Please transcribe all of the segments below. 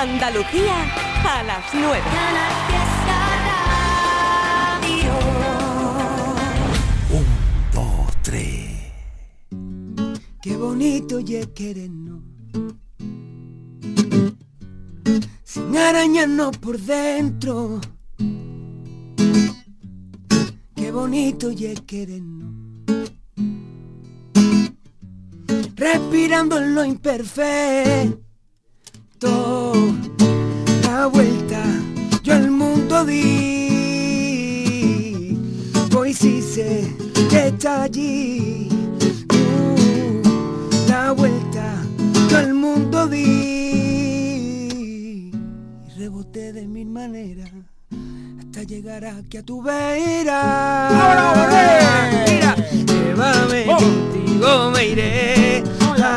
Andalucía a las 9. Un, dos, tres. Qué bonito ya querernos. Sin arañarnos por dentro. Qué bonito querernos. Respirando en lo imperfecto. La vuelta yo al mundo di. Hoy sí sé que está allí. Uh, la vuelta yo al mundo di. Y reboté de mil maneras hasta llegar aquí a tu vera. Mira, llévame contigo, me iré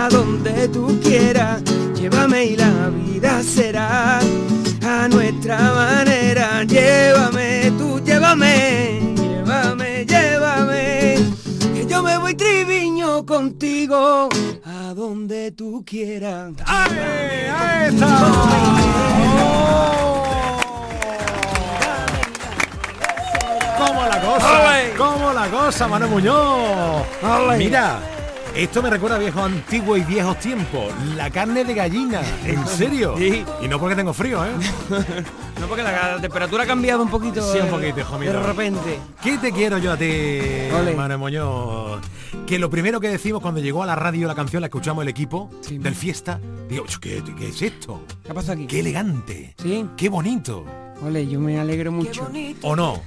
a donde tú quieras. Llévame y la vida será a nuestra manera. Llévame, tú llévame, llévame, llévame. Que yo me voy triviño contigo a donde tú quieras. ¡Ahí, ahí está! ¿Cómo la cosa? ¡Ole! ¿Cómo la cosa, Mano Muñoz? Mira, esto me recuerda a viejos antiguos y viejos tiempos. La carne de gallina, ¿en serio? Sí. Y no porque tengo frío, ¿eh? No, porque la temperatura ha cambiado un poquito. Sí, un poquito, hijo mío. De repente. ¿Qué te quiero yo a ti, Ole. Muñoz? Que lo primero que decimos cuando llegó a la radio la canción, la escuchamos el equipo Sí. del fiesta, digo, ¿qué, ¿qué es esto? ¿Qué pasa aquí? ¡Qué elegante! Sí. ¡Qué bonito! Ole, yo me alegro mucho. ¿O no?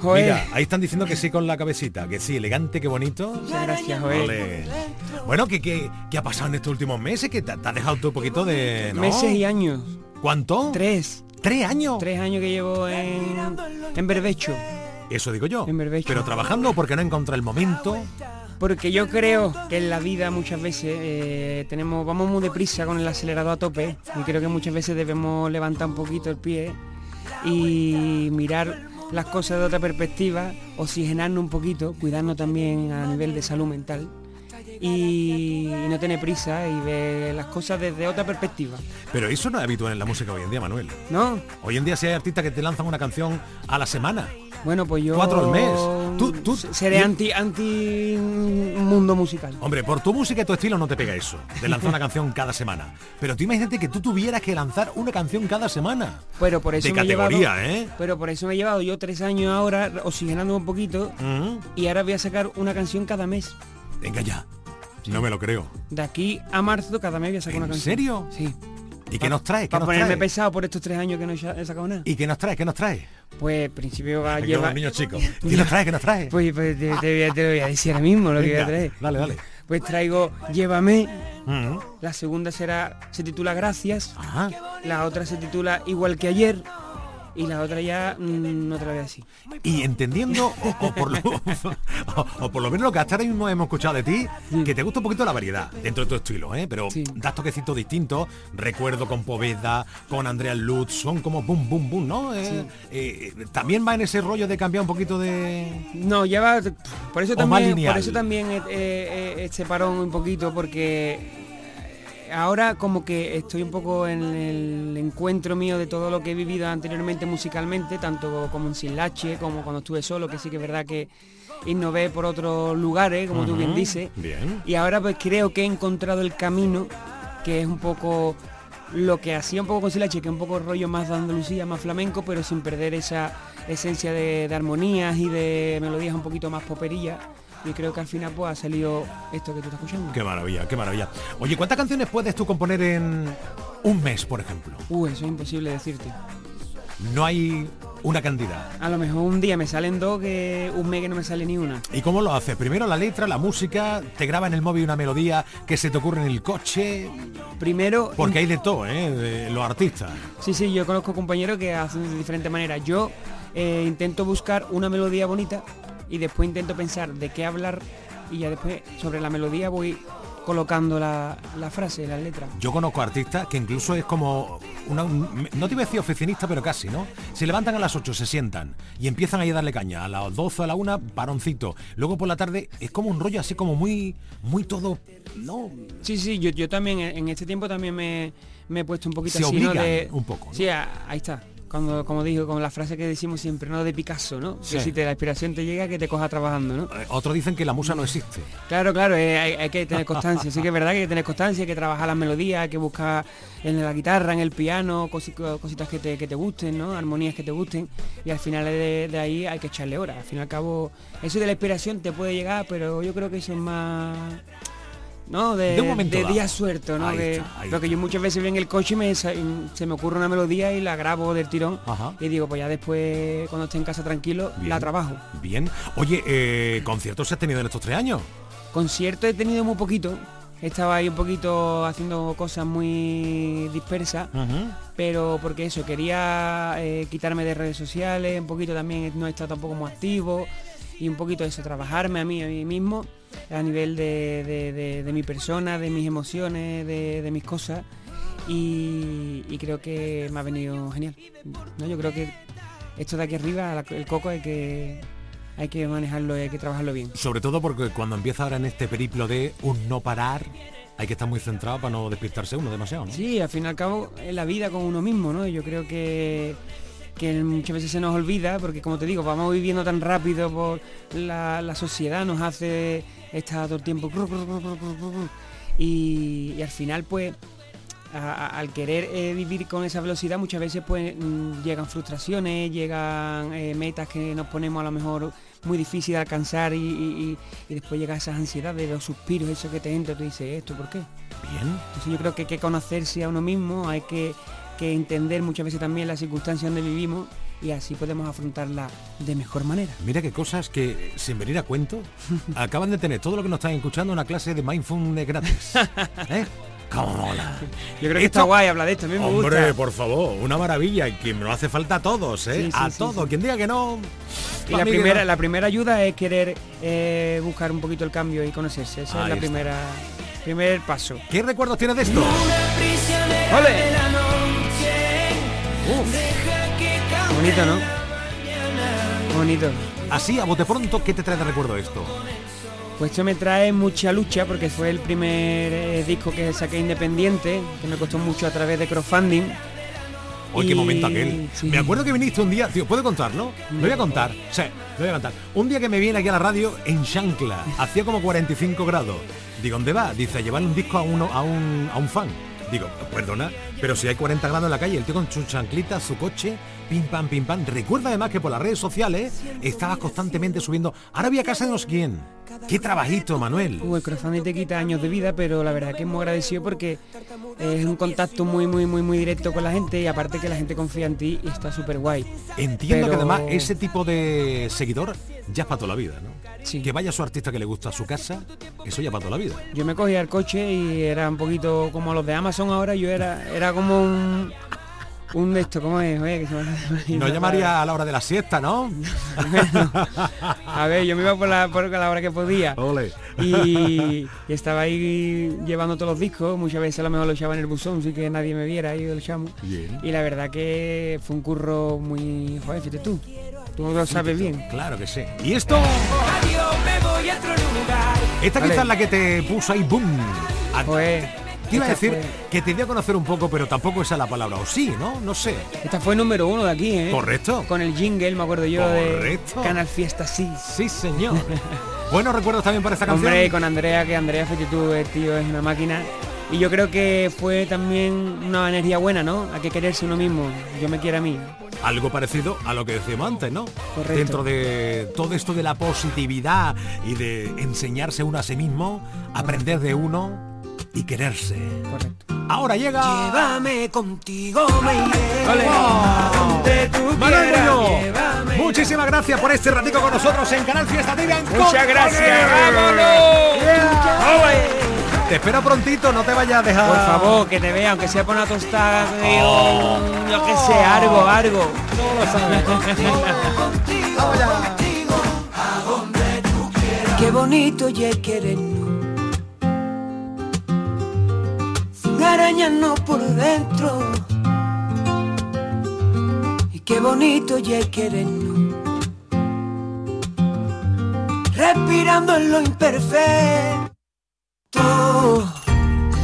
Joder. Mira, ahí están diciendo que sí con la cabecita, que sí, elegante, qué bonito. Muchas gracias, Joel. Ole. Bueno, ¿qué, qué, qué ha pasado en estos últimos meses? Que te, te has dejado tú un poquito de... ¿no? Meses y años. ¿Cuánto? Tres. ¿Tres años? Tres años que llevo en, en Berbecho. Eso digo yo. En Berbecho. Pero trabajando porque no encontré el momento. Porque yo creo que en la vida muchas veces eh, tenemos, vamos muy deprisa con el acelerador a tope y creo que muchas veces debemos levantar un poquito el pie y mirar las cosas de otra perspectiva, oxigenarnos un poquito, cuidarnos también a nivel de salud mental y no tener prisa y ver las cosas desde otra perspectiva, Pero eso no es habitual en la música hoy en día, Manuel. ¿no? Hoy en día si hay artistas que te lanzan una canción a la semana. Bueno, pues yo Cuatro al mes. Tú- tú- seré yo- anti anti mundo musical. Hombre, por tu música y tu estilo no te pega eso, de lanzar una canción cada semana. Pero tú imagínate que tú tuvieras que lanzar una canción cada semana. Pero por eso De me he categoría, llevado- ¿eh? Pero por eso me he llevado yo tres años ahora oxigenando un poquito y ahora voy a sacar una canción cada mes. Venga ya. No me lo creo. De aquí a marzo cada mes voy a sacar ¿En una canción. serio? Sí. ¿Y qué nos trae? ¿Qué Para ponerme trae? pesado por estos tres años que no he sacado nada. ¿Y qué nos trae? ¿Qué nos trae? Pues en principio va a llevar. niños chicos. ¿Qué nos trae? ¿Qué nos trae? Pues, pues te, te voy a, te lo voy a decir ahora mismo lo que voy a traer. dale, dale. Pues traigo Llévame. Mm, La segunda será se titula Gracias. Ajá. La otra se titula Igual que ayer. Y la otra ya mm, no te la voy a decir. Y entendiendo, o, o por lo, o, o por lo menos lo que hasta ahora mismo hemos escuchado de ti, que te gusta un poquito la variedad dentro de tu estilo, ¿eh? pero Sí. das toquecitos distintos, recuerdo con Poveda, con Andrea Lutz, son como boom, boom, boom, ¿no? Eh, eh, también va en ese rollo de cambiar un poquito de... No, ya va. Por eso también, por eso también eh, eh, este parón un poquito, porque ahora como que estoy un poco en el encuentro mío de todo lo que he vivido anteriormente musicalmente, tanto como en Silache, como cuando estuve solo, que sí que es verdad que innové por otros lugares, como tú bien dices. Bien. Y ahora pues creo que he encontrado el camino, que es un poco lo que hacía un poco con Silache, que es un poco rollo más de Andalucía, más flamenco, pero sin perder esa esencia de, de armonías y de melodías un poquito más poperillas. Y creo que al final pues ha salido esto que tú estás escuchando. Qué maravilla, qué maravilla. Oye, ¿cuántas canciones puedes tú componer en un mes, por ejemplo? Uh, eso es imposible decirte. No hay una cantidad. A lo mejor un día me salen dos, que un mes que no me sale ni una. ¿Y cómo lo haces? Primero la letra, la música, te graba en el móvil una melodía que se te ocurre en el coche, Primero, porque hay de todo, ¿eh? De los artistas. Sí, sí, yo conozco compañeros que hacen de diferentes maneras. Yo eh, intento buscar una melodía bonita y después intento pensar de qué hablar y ya después sobre la melodía voy colocando la, la frase, la letra. Yo conozco artistas que incluso es como, una, un- no te iba a decir oficinista, pero casi, ¿no? Se levantan a las 8, se sientan y empiezan ahí a darle caña. A las 12, a la 1, paroncito. Luego por la tarde es como un rollo así como muy, muy todo, ¿no? Sí, sí, yo, yo también en este tiempo también me, me he puesto un poquito Se así, De, un poco, ¿no? Sí, ahí está. Cuando, como digo, con la frase que decimos siempre, ¿no? De Picasso, ¿no? Sí. Que si te, la inspiración te llega, que te coja trabajando, ¿no? Eh, Otros dicen que la musa no existe. Claro, claro, eh, hay, hay que tener constancia. Sí que es verdad que hay que tener constancia, hay que trabajar las melodías, hay que buscar en la guitarra, en el piano, cosi- cositas que te, que te gusten, ¿no? Armonías que te gusten. Y al final de, de ahí hay que echarle horas. Al fin y al cabo, eso de la inspiración te puede llegar, pero yo creo que eso es más... ¿no? De, De un momento de dado. día suelto, ¿no? Ahí Que- está, ahí lo que está. yo muchas veces voy en el coche y me, se me ocurre una melodía y la grabo del tirón Ajá. y digo, pues ya después, cuando esté en casa tranquilo, Bien. la trabajo. Bien. Oye, eh, ¿conciertos has tenido en estos tres años? Concierto he tenido muy poquito. Estaba ahí un poquito haciendo cosas muy dispersas, pero porque eso, quería eh, quitarme de redes sociales, un poquito también no he estado tampoco muy activo y un poquito eso, trabajarme a mí, a mí mismo, a nivel de, de- de- de mi persona, de mis emociones, de, mis cosas y, y creo que me ha venido genial. ¿no? Yo creo que esto de aquí arriba, el coco hay que, hay que manejarlo y hay que trabajarlo bien. Sobre todo porque cuando empieza ahora en este periplo de un no parar, hay que estar muy centrado para no despistarse uno demasiado, ¿no? Sí, al fin y al cabo es la vida con uno mismo, ¿no? Yo creo que, que muchas veces se nos olvida, porque como te digo, vamos viviendo tan rápido por la, la sociedad, nos hace estar todo el tiempo y, y al final pues a- a- al querer eh, vivir con esa velocidad muchas veces pues mm, llegan frustraciones, llegan eh, metas que nos ponemos a lo mejor muy difícil de alcanzar y, y- y- después llega esas ansiedades, los suspiros, eso que te entra, tú dices, ¿esto por qué? Bien. Entonces yo creo que hay que conocerse a uno mismo, hay que, que entender muchas veces también las circunstancias donde vivimos y así podemos afrontarla de mejor manera. Mira qué cosas que, sin venir a cuento, acaban de tener todo lo que nos están escuchando una clase de mindfulness gratis. ¿Eh? ¡Cómo mola! Yo creo que Esto- está guay hablar de esto, a mí me Hombre, gusta. por favor, una maravilla y que nos hace falta a todos, ¿eh? Sí, sí, a sí, todos. Quien diga que no. Y la primera, no. la primera ayuda es querer eh, buscar un poquito el cambio y conocerse. Esa Ahí es la está. primera primer paso. ¿Qué recuerdos tienes de esto? ¡Ole! Bonito, ¿no? Bonito. Así, a bote pronto, ¿qué te trae de recuerdo esto? Pues esto me trae mucha lucha porque fue el primer eh, disco que saqué independiente, que me costó mucho a través de crowdfunding. Hoy qué momento aquel. sí. Me acuerdo que viniste un día, tío, ¿puedo contarlo? Lo voy a contar. Sí, lo voy a contar. Un día que me viene aquí a la radio en Shankla, hacía como 45 grados. Digo, ¿dónde va? Dice, a llevarle un disco a uno, a un, a un fan. Digo, perdona, pero si hay 40 grados en la calle, el tío con su chanclita, su coche, pim pam, pim pam. Recuerda además que por las redes sociales estabas constantemente subiendo. Ahora voy a casa de no sé quién. Qué trabajito, Manuel. Uh, el crowdfunding te quita años de vida, pero la verdad que es muy agradecido porque es un contacto muy, muy, muy, muy directo con la gente y aparte que la gente confía en ti y está súper guay. Entiendo que además ese tipo de seguidor ya es para toda la vida, ¿no? Sí. Que vaya su artista que le gusta a su casa, eso ya para toda la vida. Yo me cogía el coche y era un poquito como los de Amazon ahora, yo era, era como un, un de esto, ¿cómo es? Oye, que se me- No llamaría a la hora de la siesta, ¿no? A ver, yo me iba por la, por la hora que podía. Ole. Y, y estaba ahí llevando todos los discos, muchas veces a lo mejor lo echaba en el buzón, sin que nadie me viera ahí lo echamos. Bien. Y la verdad que fue un curro muy... Joder, fíjate tú, tú lo sabes bien. Claro que sí. Y esto, esta Vale. quizás la que te puso ahí, boom. Joder, te iba a decir fue- que te di a conocer un poco, pero tampoco esa es la palabra. O sí, ¿no? No sé. Esta fue número uno de aquí, ¿eh? Correcto. Con el jingle, me acuerdo yo, Correcto. de Canal Fiesta, sí. Sí, señor. Buenos recuerdos también para esta canción. Hombre, con Andrea, que Andrea, tú, el tío es una máquina. Y yo creo que fue también una energía buena, ¿no? Hay que quererse uno mismo. Yo me quiero a mí. Algo parecido a lo que decíamos antes, ¿no? Correcto. Dentro de todo esto de la positividad y de enseñarse uno a sí mismo, aprender de uno y quererse. Correcto. Ahora llega. Llévame contigo, me iré. Muchísimas gracias por este ratico con nosotros en Canal Fiesta TV. en Muchas gracias. ¡Vámonos! Yeah. Te espero prontito, no te vayas a dejar. Por favor, que te vea, aunque sea por una tostada, que yo, yo que sé, algo, algo. No lo sabes. Vamos ya. Qué bonito y querernos. Arañarnos por dentro. Y qué bonito ya querernos. Respirando en lo imperfecto.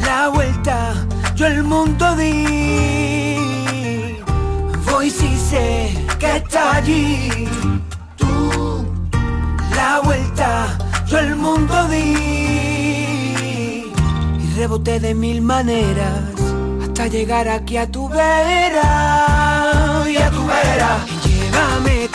La vuelta, yo el mundo di. Voy si sé que está allí. Tú, la vuelta, yo el mundo di. Reboté de mil maneras hasta llegar aquí a tu vera. Y a tu vera. Llévame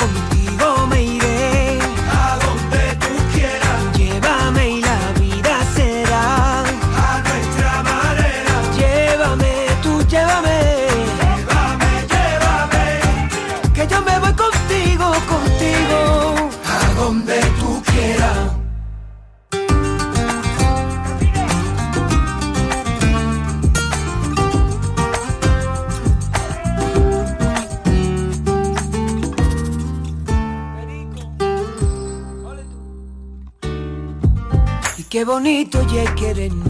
qué bonito ya querernos.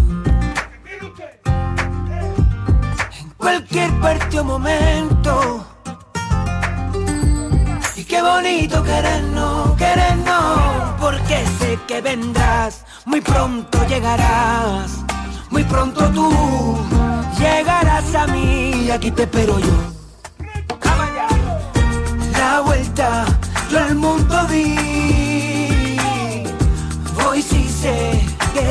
En cualquier parte o momento. Y qué bonito querernos, querernos. Porque sé que vendrás, muy pronto llegarás. Muy pronto tú llegarás a mí. Y aquí te espero yo. La vuelta, yo al mundo di. Voy si sé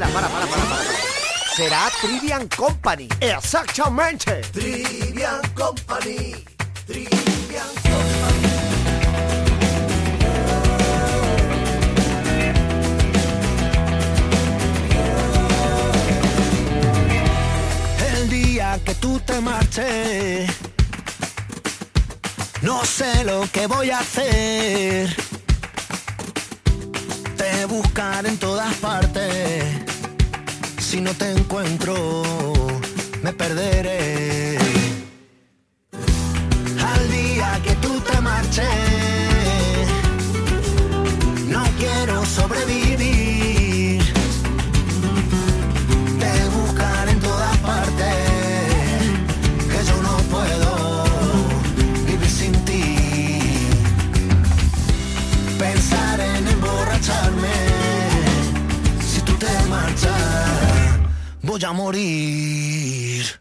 Espera, para, para, para, para. para. Será Trivian Company. Exactamente. Trivian Company, Trivian Company. El día que tú te marches, no sé lo que voy a hacer. Te buscaré en todas partes. Si no te encuentro, me perderé. Voy a morir.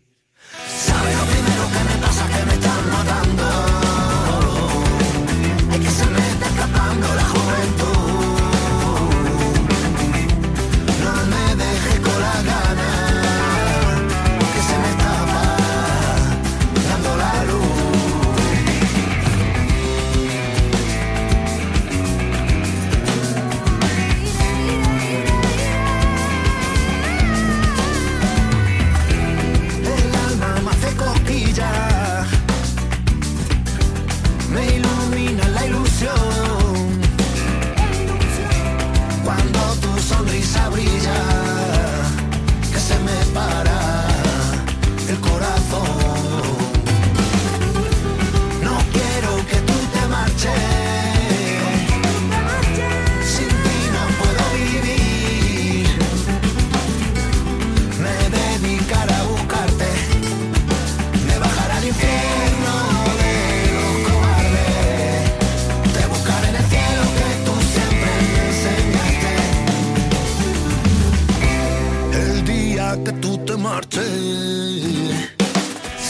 El día que tú te marches.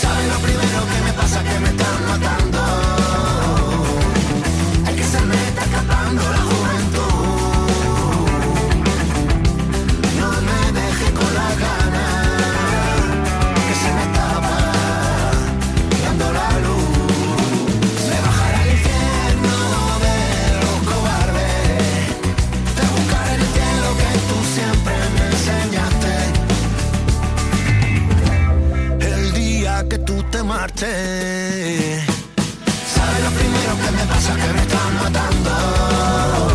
¿Sabes lo primero que me pasa? Que me están matando. Tú te marches. ¿Sabes lo primero que me pasa? Que me están matando.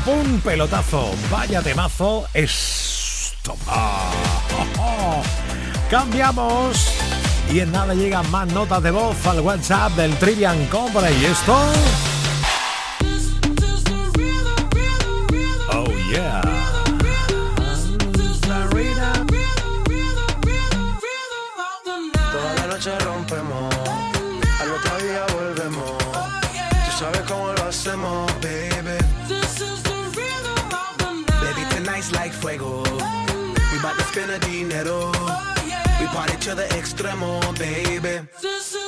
Pam pum, pelotazo. Vaya temazo. Esto. Ah, oh, oh. Cambiamos. Y en nada llegan más notas de voz al WhatsApp del Trivian Company. Y esto. Extremo, baby. Toda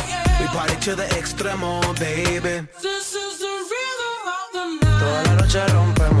We party to the extremo, baby. Toda la noche rompemos,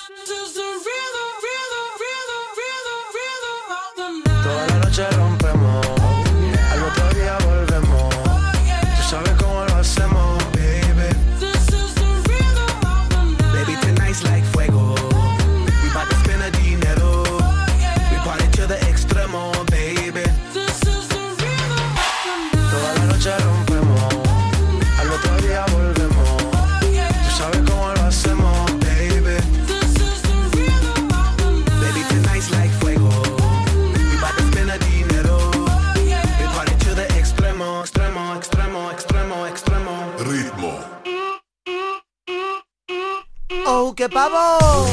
qué pavo!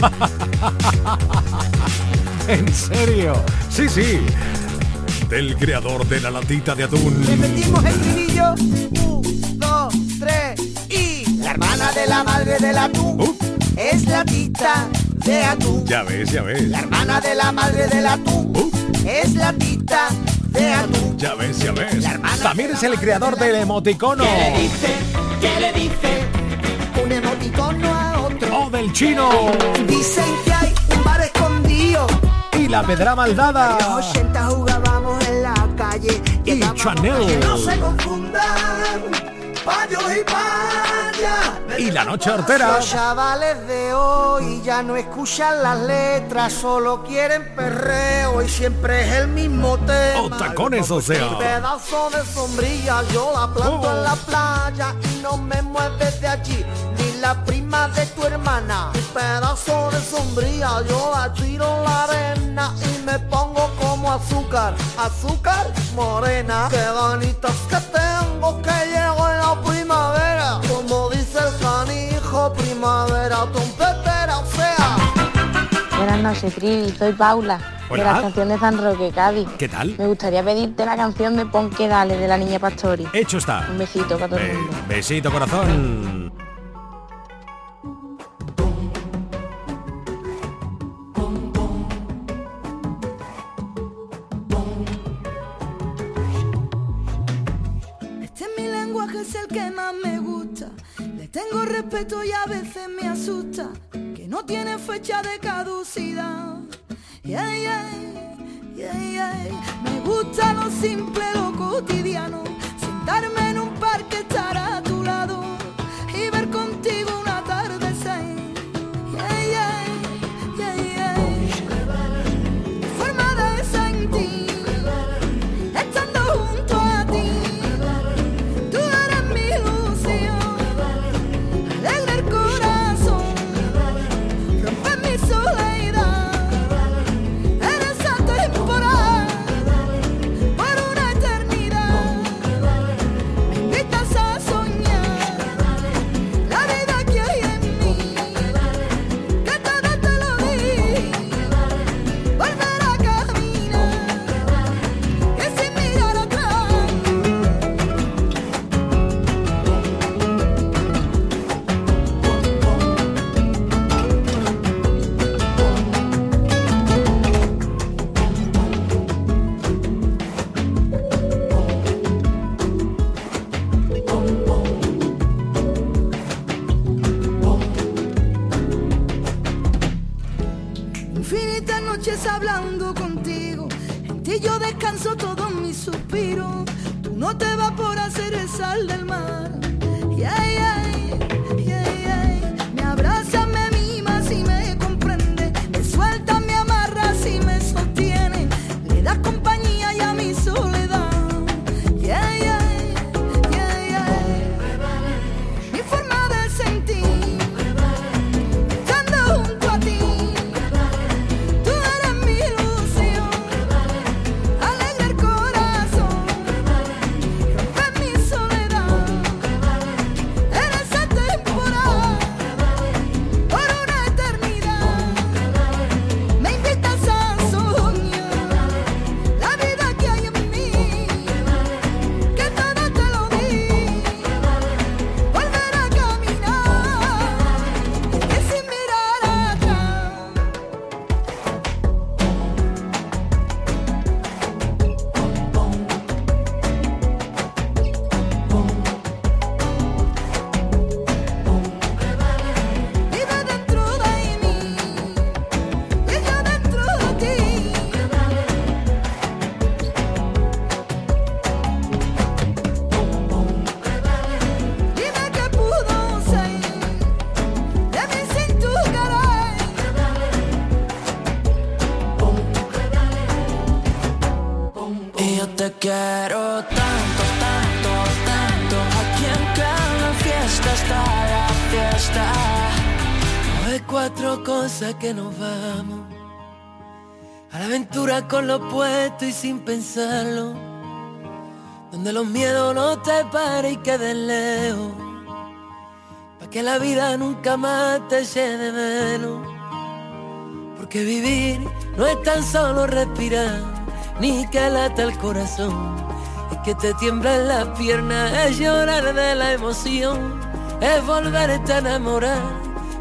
¿En serio? Sí, sí. Del creador de la latita de atún. Repetimos el estribillo. Un, dos, tres y... La hermana de la madre del atún Uh. es la tita de atún. Ya ves, ya ves. La hermana de la madre del atún Uh. es la tita de atún. Ya ves, ya ves. La hermana También es el creador del emoticono. dice? ¿Qué le dice? Un emoticono a del chino. Dicen que hay un bar escondido. Y la pedra maldada. En los 80 jugábamos en la calle. Y Chanel. Que no se confundan payos y payas. Y la noche hortera. Los chavales de hoy ya no escuchan las letras, solo quieren perreo y siempre es el mismo tema. O tacones, o sea. Mi pedazo de sombrilla yo la planto Oh. en la playa y no me mueves de allí, prima de tu hermana. Mi pedazo de sombrilla yo la tiro en la arena y me pongo como azúcar, azúcar morena. Qué ganitas que tengo que llego en la primavera, como dice el canijo, primavera trompetera, o sea. Buenas noches, Trivi. Soy Paula, Hola. de la estación de San Roque, Cádiz. ¿Qué tal? Me gustaría pedirte la canción de Pon que dale de la niña Pastori. Hecho está. Un besito para todo el Be- mundo. besito, corazón. Que más me gusta. Le tengo respeto y a veces me asusta. Que no tiene fecha de caducidad. Yeah. Me gusta lo simple, lo cotidiano. Sentarme en un parque, estar a tu lado. Y ver contigo cuatro cosas que nos vamos. A la aventura con lo puesto y sin pensarlo. Donde los miedos no te paren y queden lejos. Pa' que la vida nunca más te de menos. Porque vivir no es tan solo respirar, ni que lata el corazón. Es que te tiemblan las piernas, es llorar de la emoción, es volverte a enamorar,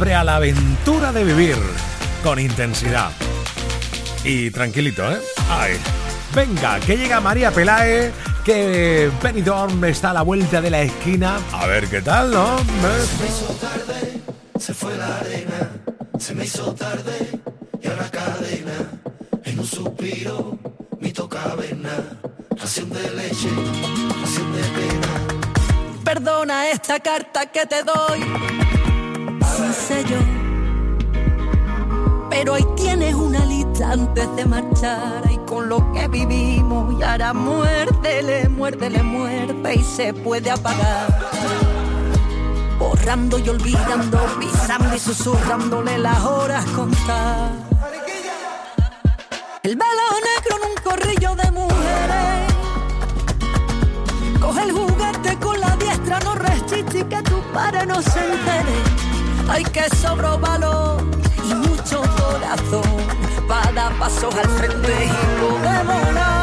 Siempre a la aventura de vivir con intensidad. Y tranquilito, ¿eh? Ay. Venga, que llega María Peláez, que Benidorm está a la vuelta de la esquina. A ver qué tal, ¿no? Se me hizo tarde, se fue la arena, se me hizo tarde y a la cadena, en un suspiro, mi caverna, ración de leche, ración de pena. Perdona esta carta que te doy Pero ahí tienes una lista antes de marchar y con lo que vivimos y ahora muérdele, muérdele, muerde y se puede apagar. Borrando y olvidando, pisando y susurrándole las horas contar. El velo negro en un corrillo de mujeres. Coge el juguete con la diestra, no resiste que tu padre no se entere. Hay que sobro valor y mucho corazón para dar pasos al frente y podemos volar.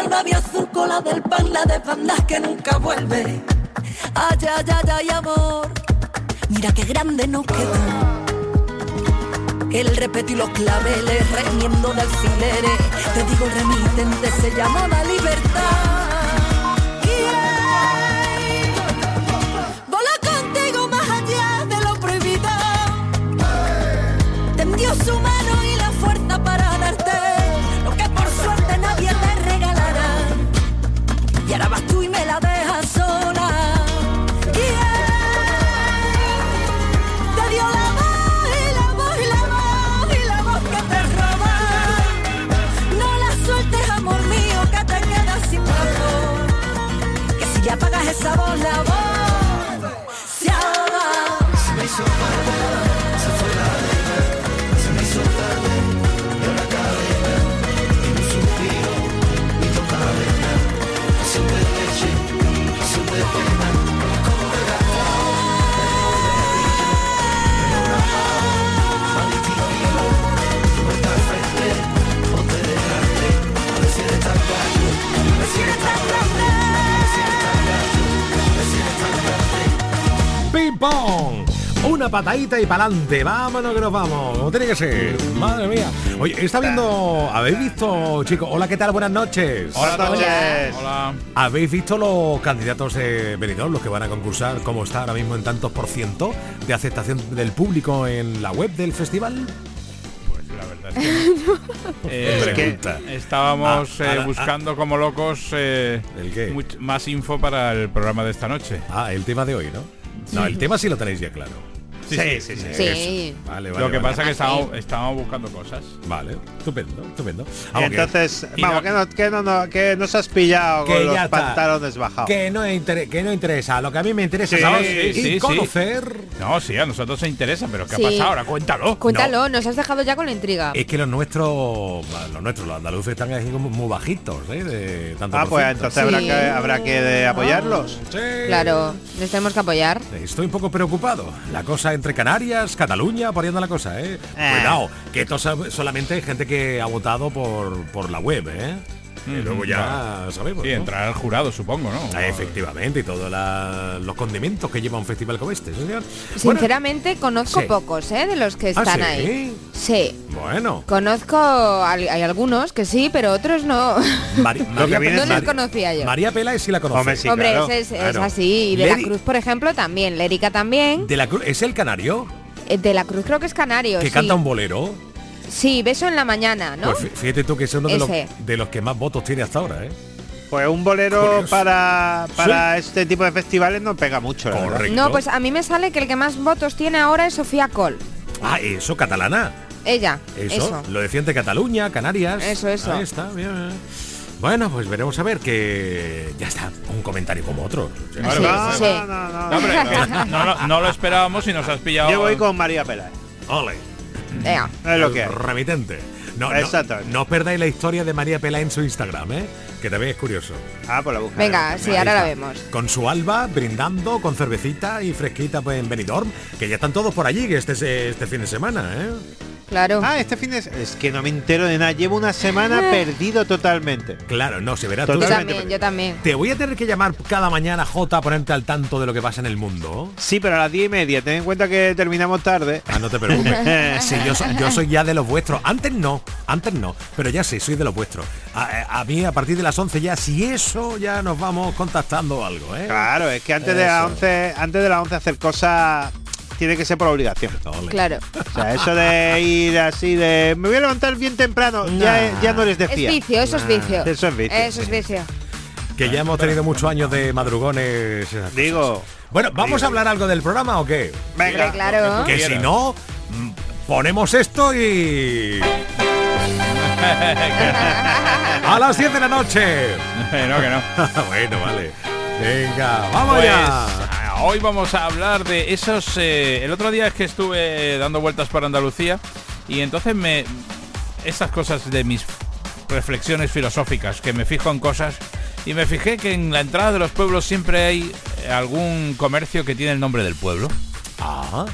Babi azul con la del pan, la de bandas que nunca vuelve. Ay, ay, ay, ay, amor, mira qué grande nos quedó. El repeto y los claveles reñiendo de alfileres. Te digo, el remitente se llamó la libertad. Patadita y pa'lante. Vámonos que nos vamos. Como tiene que ser. Madre mía. Oye, está viendo. ¿Habéis visto, chicos? Hola, ¿qué tal? Buenas noches. Hola, noches. Hola. ¿Habéis visto los candidatos de Benidorm, los que van a concursar, cómo está ahora mismo en tantos por ciento de aceptación del público en la web del festival? Pues la verdad es que, eh, es que Pregunta. estábamos Ah, eh, ah, buscando como locos eh, ¿El qué? much- más info para el programa de esta noche. Ah, el tema de hoy, ¿no? No, el tema sí lo tenéis ya claro. Sí, sí, sí. sí. Sí. Eso. Vale, vale. Lo que vale. pasa es que estábamos, estábamos buscando cosas. Vale, estupendo, estupendo. Vamos, que- entonces, y vamos, no- que, no, que, no, no- que nos has pillado Que con los ya está. pantalones bajados. que no, inter- que no interesa. Lo que a mí me interesa Sí, conocer No, sí, a nosotros nos interesa, pero ¿qué Sí. ha pasado ahora? Cuéntalo. Cuéntalo, nos has dejado ya con la intriga. Es que los nuestros, los nuestros, los andaluces están así como muy bajitos, ¿eh? De tanto Ah, pues entonces habrá que, habrá que de apoyarlos. Sí. Claro, nos tenemos que apoyar. Estoy un poco preocupado. La cosa entre Canarias, Cataluña, poniendo la cosa, ¿eh? Eh. Cuidado, que esto so- solamente hay gente que ha votado por, por la web, ¿eh? Y luego ya sabemos. Sí, ¿no? entrar al jurado, supongo, ¿no? Ah, efectivamente, y todos los condimentos que lleva un festival como este, ¿sí, señor. Bueno, Sinceramente, conozco sí. pocos, ¿eh? De los que ¿Ah, están sí? ahí. Sí. Bueno, Conozco, al- hay algunos que sí, pero otros no. Mari- María, viene no es les conocía yo. María Pela sí la conoce. Hombre, sí. Hombre, claro, ese es, es claro. así. Y de la Cruz, por ejemplo, también. Lérica también. De la Cruz, ¿Es el canario Eh, De la Cruz creo que es canario. que sí. canta un bolero? Sí, beso en la mañana, ¿no? Pues fí- fíjate tú que es uno de los, de los que más votos tiene hasta ahora, ¿eh? Pues un bolero Curioso. para, para este tipo de festivales no pega mucho. Correcto. no, pues a mí me sale que el que más votos tiene ahora es Sofía Col. Ah, eso, catalana. Ella. Eso, Eso. lo decían de Cataluña, Canarias. Eso, eso. Ahí está, bien, bien. Bueno, pues veremos a ver que ya está, un comentario como otro. No lo esperábamos y nos has pillado. Yo voy con María Peláez. Ole, Venga. Es lo que hay. remitente. No, no, Exactamente. no os perdáis la historia de María Pela en su Instagram, ¿eh? Que también es curioso. Ah, pues la buscaré. Venga, sí, Ahí ahora la vemos. Con su alba, brindando, con cervecita y fresquita pues, en Benidorm, que ya están todos por allí que este, este fin de semana, ¿eh? Claro. Ah, este fin de Es que no me entero de nada. Llevo una semana perdido totalmente. Claro, no, se verá tú. yo totalmente también, yo también. Te voy a tener que llamar cada mañana, J, a ponerte al tanto de lo que pasa en el mundo. Sí, pero a las diez y media. Ten en cuenta que terminamos tarde. Ah, no te preocupes. Sí, yo, soy, yo soy ya de los vuestros. Antes no, antes no, pero ya sí, soy de los vuestros. A, a mí a partir de las 11 ya, si eso, ya nos vamos contactando algo, ¿eh? Claro, es que antes de las Eso. 11, antes de las 11 hacer cosas tiene que ser por obligación. Ole. Claro. O sea, eso de ir así de me voy a levantar bien temprano, ya, ya no les Es decía. vicio, eso es vicio. Eso es vicio, Eso es vicio. Que ya hemos tenido muchos años de madrugones. Digo, Bueno, ¿vamos a hablar algo del programa o qué? venga, Hombre, claro. Que si no, mm, ponemos esto y... a las 10 de la noche. no, que no. bueno, vale. Venga, vamos Pues, ya. Hoy vamos a hablar de esos. eh, el otro día es que estuve dando vueltas por Andalucía y entonces me. Estas cosas de mis reflexiones filosóficas, que me fijo en cosas y me fijé que en la entrada de los pueblos siempre hay eh, algún comercio que tiene el nombre del pueblo. Ah,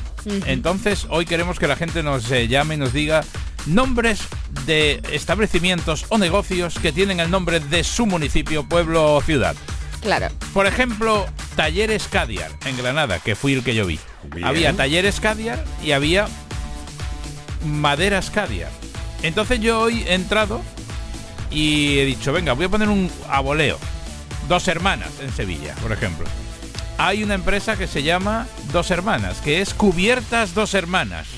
Entonces hoy queremos que la gente nos eh, llame y nos diga nombres de establecimientos o negocios que tienen el nombre de su municipio, pueblo o ciudad. Claro. Por ejemplo, Talleres Cadiar en Granada, que fui el que yo vi. Bien. Había Talleres Cadiar y había Maderas Cadiar. Entonces yo hoy he entrado y he dicho, venga, voy a poner un aboleo. Dos hermanas en Sevilla, por ejemplo. Hay una empresa que se llama Dos Hermanas, que es Cubiertas Dos Hermanas.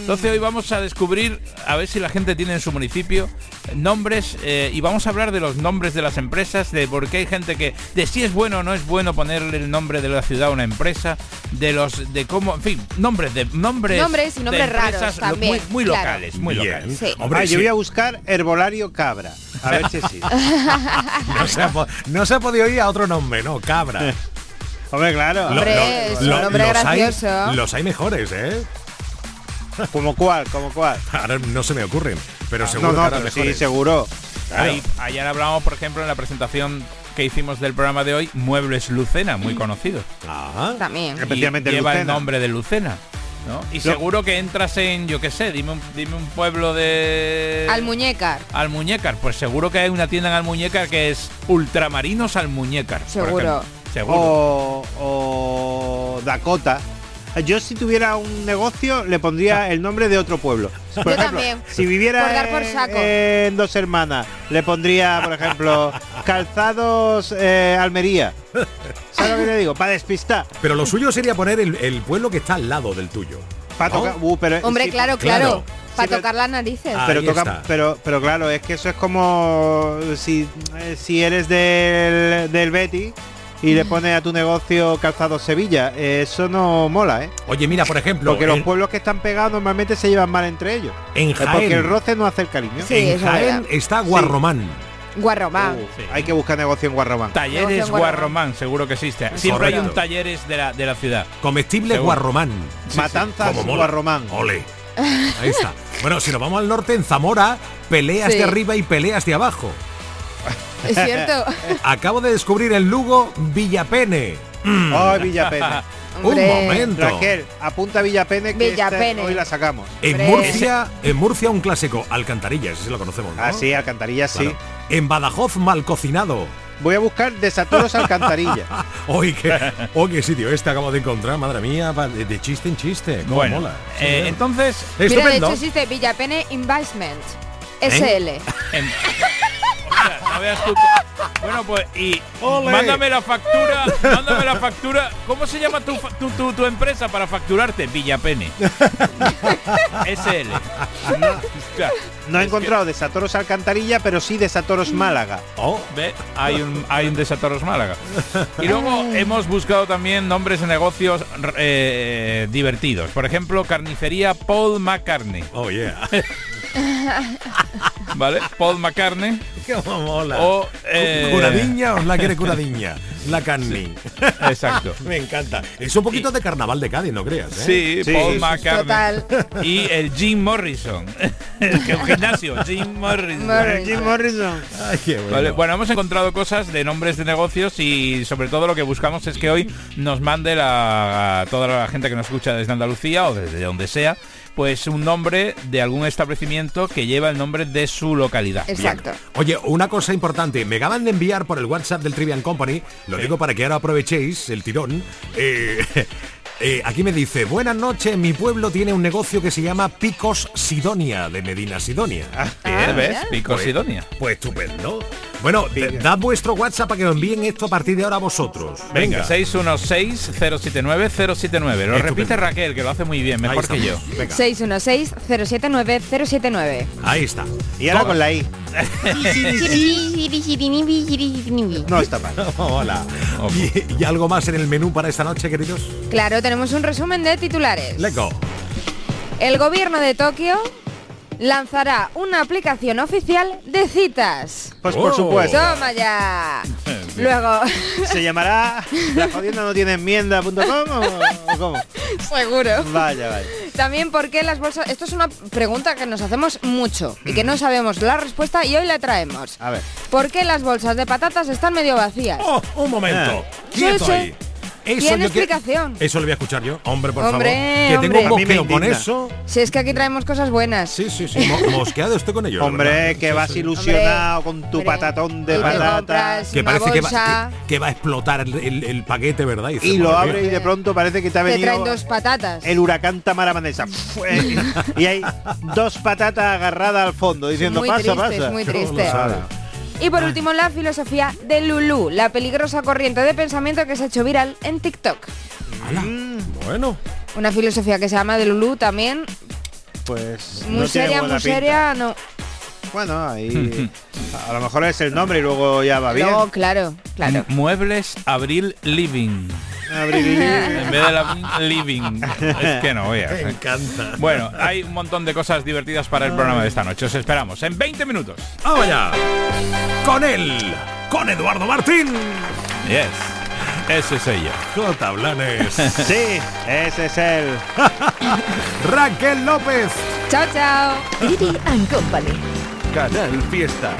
Entonces hoy vamos a descubrir, a ver si la gente tiene en su municipio nombres eh, y vamos a hablar de los nombres de las empresas, de por qué hay gente que, de si es bueno o no es bueno ponerle el nombre de la ciudad a una empresa, de los, de cómo, en fin, nombres de nombres, Nombres y nombres raros empresas lo- también, muy, muy claro. locales, muy bien. locales. Sí. Hombre, Ah, sí, yo voy a buscar herbolario cabra. A ver si sí. no, se ha, po- no se ha podido ir a otro nombre, ¿no? Cabra. Hombre, claro. Hombre, es un nombre los gracioso. Hay, los hay mejores, ¿eh? ¿Como cuál? ¿Como cuál? Ahora no se me ocurren, pero seguro No, pero sí, seguro. Claro. Ahí- ayer hablábamos, por ejemplo, en la presentación que hicimos del programa de hoy, Muebles Lucena, muy conocido. Ah, También. Y Especialmente lleva el nombre de Lucena. ¿no? Y seguro que entras en, yo qué sé, dime un, dime un pueblo de... Almuñécar. Almuñécar. Pues seguro que hay una tienda en Almuñécar que es Ultramarinos Almuñécar. Seguro. Seguro. O, o Dakota. Yo si tuviera un negocio le pondría el nombre de otro pueblo. Por Yo ejemplo, también. si viviera Por dar por en- saco. en Dos Hermanas, le pondría, por ejemplo, Calzados eh, Almería. ¿Sabes lo que le digo? Para despistar. Pero lo suyo sería poner el, el pueblo que está al lado del tuyo. Para ¿no? tocar. uh, pero, Hombre, sí, claro, claro. claro. Para tocar las narices. Ah, toca, pero pero claro es que eso es como si eh, si eres del, del Betty y le pones a tu negocio calzado Sevilla eso no mola eh Oye, mira, por ejemplo, porque los pueblos que están pegados normalmente se llevan mal entre ellos en porque el roce no hace el cariño Sí, en Jaén está Guarromán. Guarromán. Uh, hay que buscar negocio en Guarromán Talleres en Guarromán. Guarromán, seguro que existe. Siempre hay un talleres de la, de la ciudad. Comestible Seguro. Guarromán. Matanzas. Guarromán Ole. Ahí está. Bueno, si nos vamos al norte, en Zamora, peleas Sí. de arriba y peleas de abajo. Es cierto. Acabo de descubrir en Lugo Villapene. Mm, Ay, Villapena un Hombre. momento. Raquel apunta Villapene que esta- Villapene. hoy la sacamos En Hombre. Murcia, en Murcia un clásico, Alcantarillas, ese lo conocemos, ¿no? ah sí Alcantarilla sí Claro. En Badajoz, mal cocinado. voy a buscar desatoros Alcantarilla Hoy qué, hoy qué sitio este acabo de encontrar, madre mía, de, de chiste en chiste. cómo Bueno, mola. eh, Sí, ¿eh? entonces, Mira, de Estupendo. hecho existe Villapene Investment. SL. en- No veas tú Bueno, pues y Ole. mándame la factura, mándame la factura. ¿Cómo se llama tu, tu, tu- tu empresa para facturarte? Villapene. SL. Hostia, no he encontrado desatoros Alcantarilla pero sí desatoros Málaga Oh, ve, hay un hay un desatoros Málaga. Y luego hemos buscado también nombres de negocios eh, divertidos. Por ejemplo, carnicería Paul McCartney, oh yeah. ¿vale? Paul McCartney qué mola. o eh, Curadiña os la quiere curadiña. La carni. Exacto. Me encanta. Es un poquito de carnaval de Cádiz, no creas, ¿eh? Sí, Sí, Paul. McCartney. Total. Y el Jim Morrison. un gimnasio, Jim Morrison. Morrison. Jim Morrison Ay, qué bueno. Vale, bueno, hemos encontrado cosas de nombres de negocios y sobre todo lo que buscamos es que hoy nos mande la, a toda la gente que nos escucha desde Andalucía o desde donde sea, pues un nombre de algún establecimiento que lleva el nombre de su localidad. Exacto. Oye, una cosa importante, me acaban de enviar por el WhatsApp del Trivian Company, lo digo para que ahora aprovechéis el tirón. eh, eh, aquí me dice, buenas noches, mi pueblo tiene un negocio que se llama Picos Sidonia, de Medina Sidonia. ¿Eh? ¿Ves? mira. Pico Sidonia. Pues estupendo. Bueno, dad vuestro WhatsApp para que os envíen esto a partir de ahora a vosotros. Venga, 616-079-079. Lo repite. Raquel, que lo hace muy bien, mejor que yo. estamos. Venga, 616-079-079. ahí está. y ahora con la I no está mal Hola. ¿Y, y algo más en el menú para esta noche, queridos? Claro, tenemos un resumen de titulares. Let's go. El gobierno de Tokio lanzará una aplicación oficial de citas. pues por Oh. supuesto Toma ya. Luego, se llamará la jodienda no tiene enmienda.com o, cómo seguro. vaya vaya También por qué las bolsas... Esto es una pregunta que nos hacemos mucho y que no sabemos la respuesta y hoy la traemos. a ver ¿Por qué las bolsas de patatas están medio vacías? Oh, un momento. Ah. Quieto Sí, sí. ahí. Eso Tiene que- explicación. Eso lo voy a escuchar yo. Hombre, por Hombre, favor. Que tengo un mosqueo con eso. Si es que aquí traemos cosas buenas. Sí, sí, sí. mo- mosqueado estoy con ello. la hombre que Sí, vas sí. ilusionado con tu Hombre, patatón de patata Que parece que va, que, que va a explotar el, el- el paquete, ¿verdad? y lo abre y de pronto parece que te ha te traen venido dos patatas. el huracán Tamara Manesa y hay dos patatas agarradas al fondo diciendo muy pasa triste, pasa es muy triste. Y por último, la filosofía de Lulu, la peligrosa corriente de pensamiento que se ha hecho viral en TikTok. Ala, Bueno. Una filosofía que se llama de Lulu también, pues muy no seria, muy pinta. seria, no. bueno ahí a lo mejor es el nombre y luego ya va bien No, claro, claro. Muebles Abril Living. En vez de la living. Es que no, Me veas. ¿eh? encanta. Bueno, hay un montón de cosas divertidas para el programa de esta noche. Os esperamos en 20 minutos. Vamos allá. Con él. Con Eduardo Martín. Yes. Ese soy yo. J. Blanes. sí ese es el Raquel López. Chao, chao. Didi and Company. Canal Fiesta.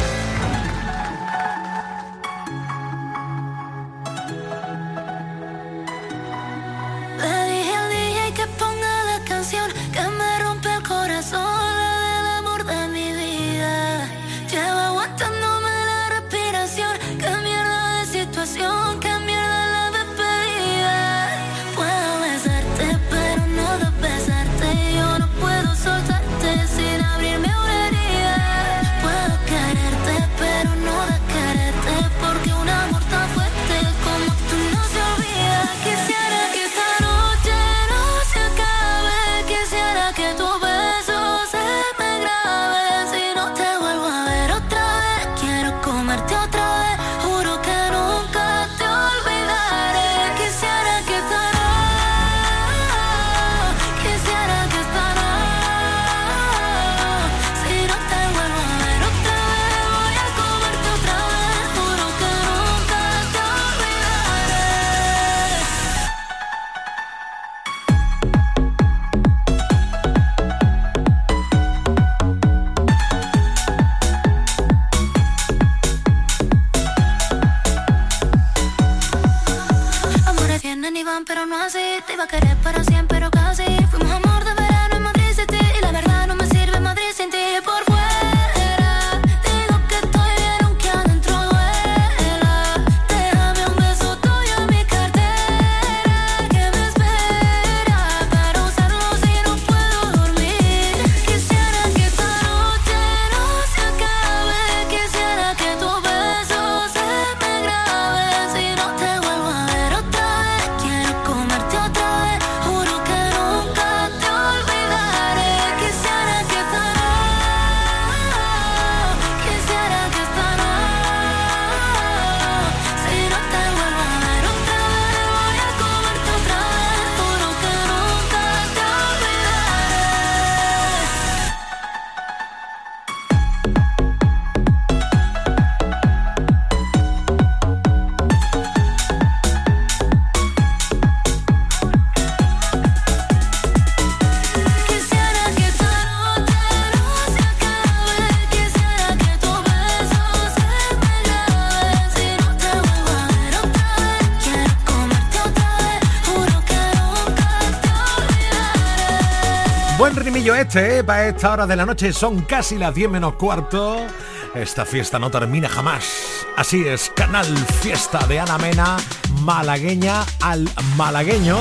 Este, ¿eh? Para esta hora de la noche son casi las 10 menos cuarto. Esta fiesta no termina jamás. Así es, Canal Fiesta de Ana Mena, malagueña al malagueño,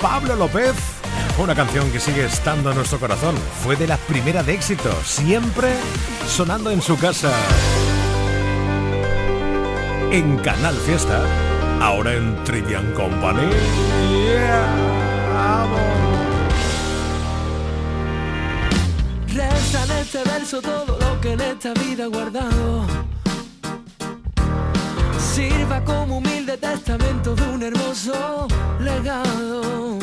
Pablo López. Una canción que sigue estando en nuestro corazón. Fue de las primeras de éxito, siempre sonando en su casa. En Canal Fiesta, ahora en Trivian Company. En este verso todo lo que en esta vida he guardado. Sirva como humilde testamento de un hermoso legado.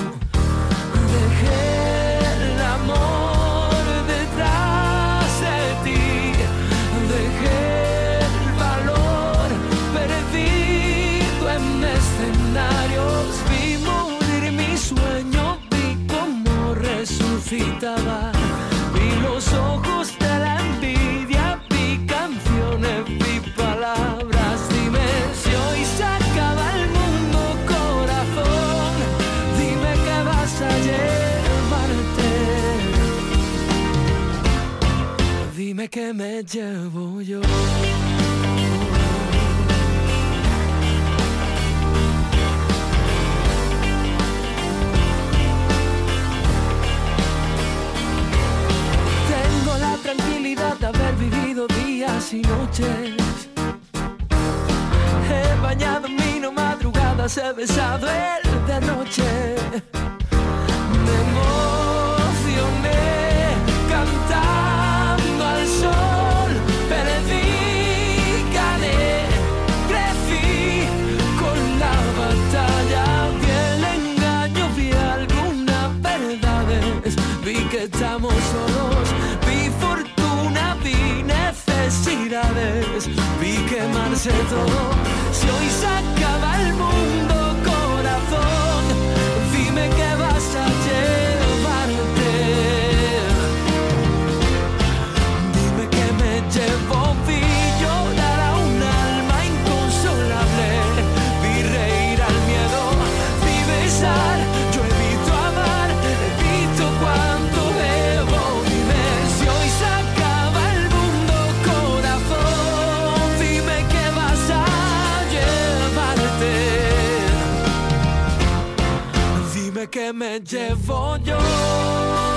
Dejé el amor detrás de ti. Dejé el valor perdido en escenarios. Vi morir mi sueño, vi cómo resucitaba. Los ojos de la envidia, vi canciones, vi palabras. Dime si hoy se acaba el mundo, corazón. Dime que vas a llevarte. Dime que me llevo yo. días y noches. He bañado mi no madrugadas, he besado el quemarse todo. Si hoy se acaba me llevo yo.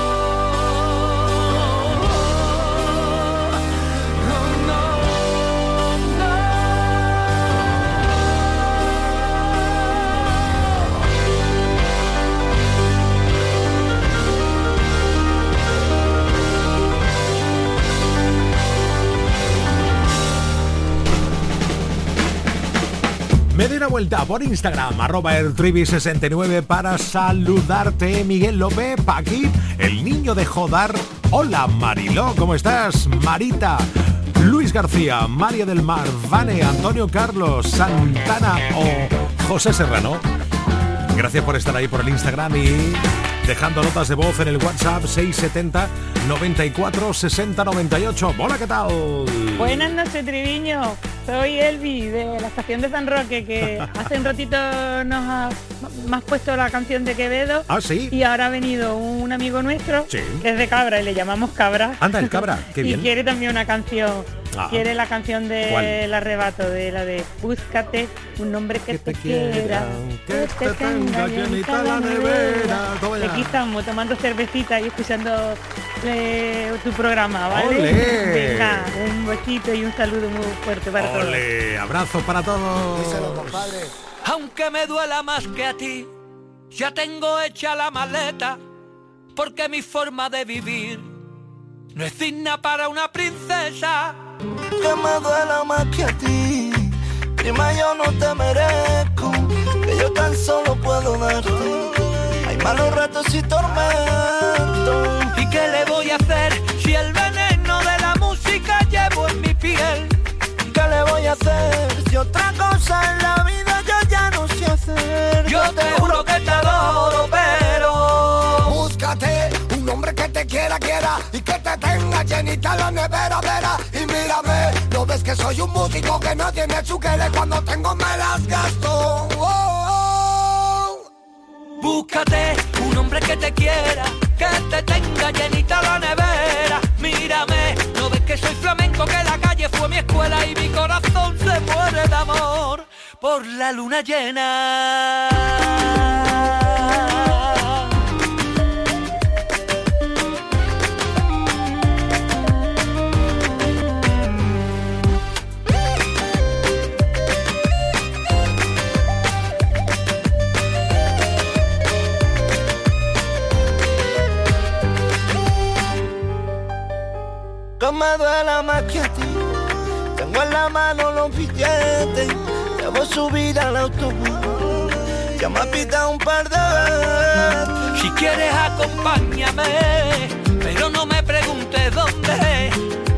Me doy una vuelta por Instagram, arroba el 69 para saludarte, Miguel López, Paqui, el niño de Jodar. Hola Mariló, ¿cómo estás? Marita, Luis García, María del Mar, Vane, Antonio Carlos, Santana o José Serrano. Gracias por estar ahí por el Instagram y dejando notas de voz en el WhatsApp 670 94 60 98. Hola, ¿qué tal? Buenas noches, Triviño. Soy Elvi de la estación de San Roque, que hace un ratito nos ha, has puesto la canción de Quevedo. Ah, sí. Y ahora ha venido un amigo nuestro, Sí. que es de Cabra, y le llamamos Cabra. Anda, el cabra, qué y bien. quiere también una canción. Ah. Quiere la canción del arrebato, de la de Búscate un hombre que, te, quiera, que te tenga llenita la nevera. Toma ya. Aquí estamos tomando cervecita y escuchando eh, tu programa, ¿vale? Venga, un besito y un saludo muy fuerte para todos. Ole, abrazo para todos. Aunque me duela más que a ti, ya tengo hecha la maleta, porque mi forma de vivir no es digna para una princesa. Que me duela más que a ti. Prima, yo no te merezco, que yo tan solo puedo darte. Hay malos ratos y tormentos. ¿Y qué le voy a hacer si el veneno de la música llevo en mi piel? ¿Qué le voy a hacer si otra cosa en la vida yo ya no sé hacer? Yo te juro que te adoro, pero Búscate un hombre que te quiera, quiera y que te tenga llenita la nevera, vera. Soy un músico que no tiene chuquele cuando tengo me las gasto. Oh, oh. búscate un hombre que te quiera, que te tenga llenita la nevera. Mírame, no ves que soy flamenco, que la calle fue mi escuela y mi corazón se muere de amor por la luna llena. Me duela más que a ti. Tengo en la mano los billetes. Debo subir al autobús. Ya me ha pitado un par de veces. Si quieres acompáñame, pero no me preguntes dónde.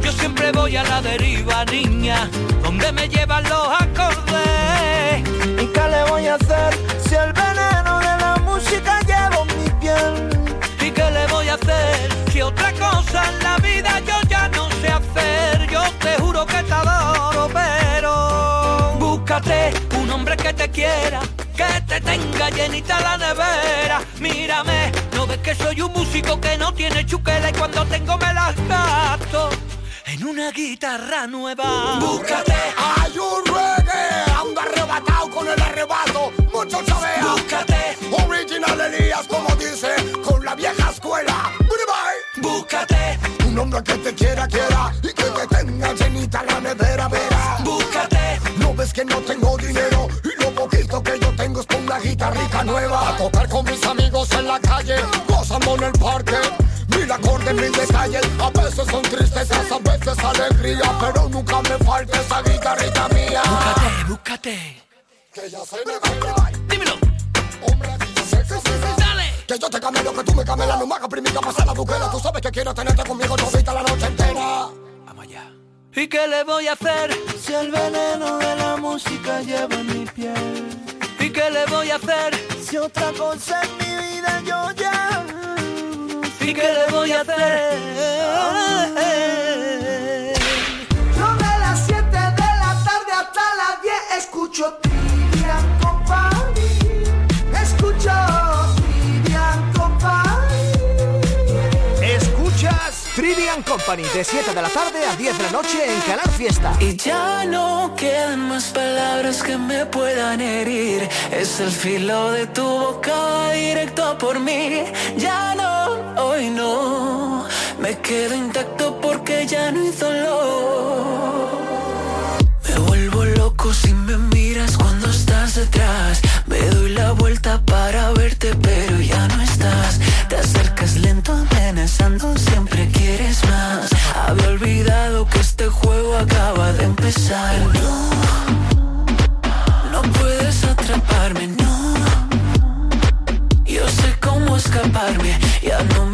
Yo siempre voy a la deriva, niña, donde me llevan los acordes. ¿Y qué le voy a hacer si el veneno de la música llevo mi piel? ¿Y qué le voy a hacer si otra cosa en la vida yo que te adoro, pero búscate un hombre que te quiera, que te tenga llenita la nevera. Mírame, no ves que soy un músico que no tiene chuquela y cuando tengo me las gasto en una guitarra nueva. Búscate, hay un reggae, ando arrebatado con el arrebato, mucho chavea. Búscate, original Elías, como dice, con la vieja escuela. Búscate, un hombre que te quiera, quiera, y que te tenga llenita la nevera, vera. Búscate, no ves que no tengo dinero, y lo poquito que yo tengo es con una guitarrita nueva. A tocar con mis amigos en la calle, gozando en el parque. Mil acordes, mil detalles, a veces son tristezas, a veces alegría, pero nunca me falta esa guitarrita mía. búscate, búscate. Que ya se me baila. Dímelo. Hombre, Que yo te camelo, que tú me camelas, no me hagas primica, pasa la buquera. Tú sabes que quiero tenerte conmigo todita la noche entera. Vamos allá. ¿Y qué le voy a hacer Si el veneno de la música lleva en mi piel. ¿Y qué le voy a hacer Si otra cosa en mi vida yo ya. ¿Y qué le voy a hacer? Company de 7 de la tarde a 10 de la noche en Canal Fiesta. Y ya no quedan más palabras que me puedan herir. Es el filo de tu boca directo por mí. Ya no, hoy no. Me quedo intacto porque ya no hay dolor. Me vuelvo loco si me miras cuando estás detrás. Doy la vuelta para verte, pero ya no estás. Te acercas lento, amenazando, siempre quieres más. Había olvidado que este juego acaba de empezar. No, no puedes atraparme, no. Yo sé cómo escaparme, ya no me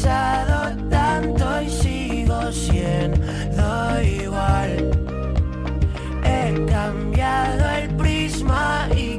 Pensado tanto y sigo siendo igual. He cambiado el prisma y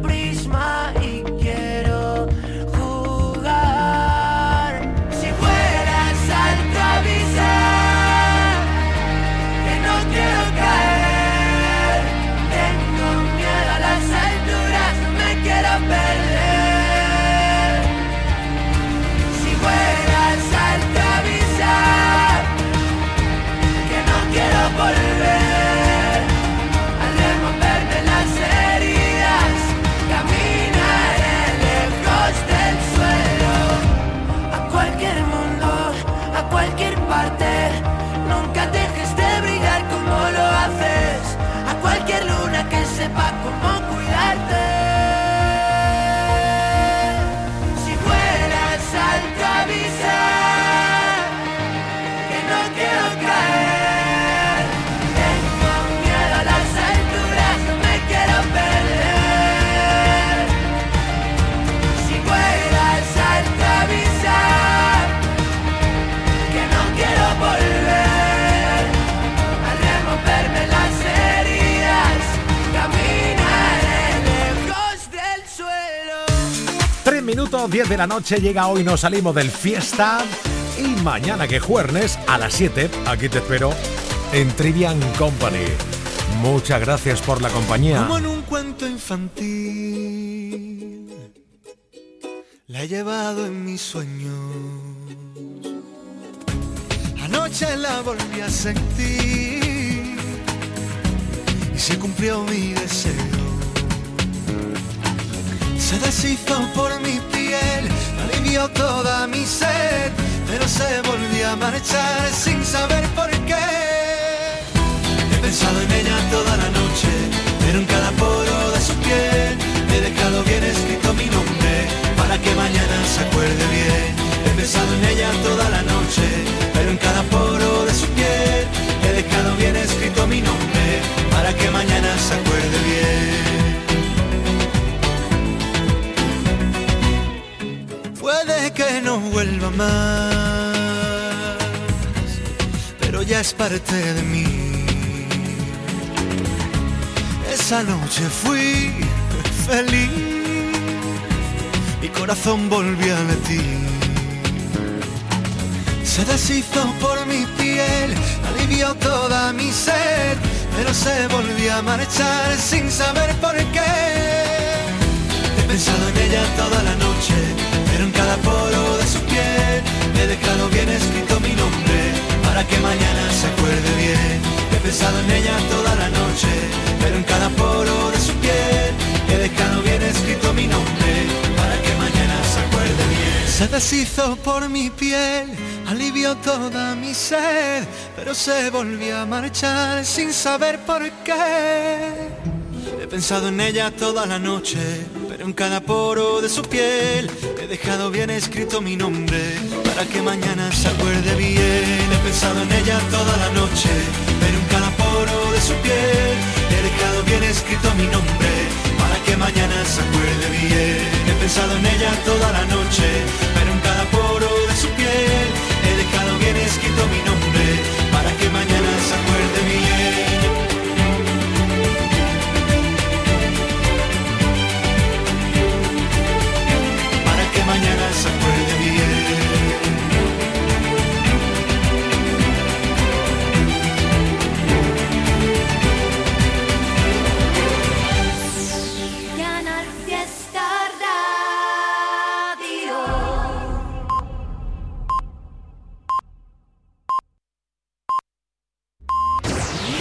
de la noche, llega hoy, nos salimos del fiesta. Y mañana que jueves a las 7, aquí te espero en Trivian Company. Muchas gracias por la compañía. Como en un cuento infantil, la he llevado en mis sueños. Anoche la volví a sentir y se cumplió mi deseo. Se deshizo por mi piel, alivió toda mi sed, pero se volvió a marchar sin saber por qué. He pensado en ella toda la noche, pero en cada poro de su piel he dejado bien escrito mi nombre para que mañana se acuerde bien. He pensado en ella toda la noche, pero en cada poro de su piel he dejado bien escrito mi nombre para que mañana se acuerde bien. Puede que no vuelva más, pero ya es parte de mí. Esa noche fui feliz, mi corazón volvió a latir. Se deshizo por mi piel, alivió toda mi sed, pero se volvió a marchar sin saber por qué. He pensado en ella toda la noche, cada poro de su piel he dejado bien escrito mi nombre para que mañana se acuerde bien. He pensado en ella toda la noche, pero en cada poro de su piel he dejado bien escrito mi nombre para que mañana se acuerde bien. Se deshizo por mi piel, alivió toda mi sed, pero se volvió a marchar sin saber por qué. He pensado en ella toda la noche, pero en cada poro de su piel he dejado bien escrito mi nombre para que mañana se acuerde bien. He pensado en ella toda la noche, pero en cada poro de su piel he dejado bien escrito mi nombre para que mañana se acuerde bien. He pensado en ella toda la noche, pero en cada poro de su piel he dejado bien escrito mi nombre para que mañana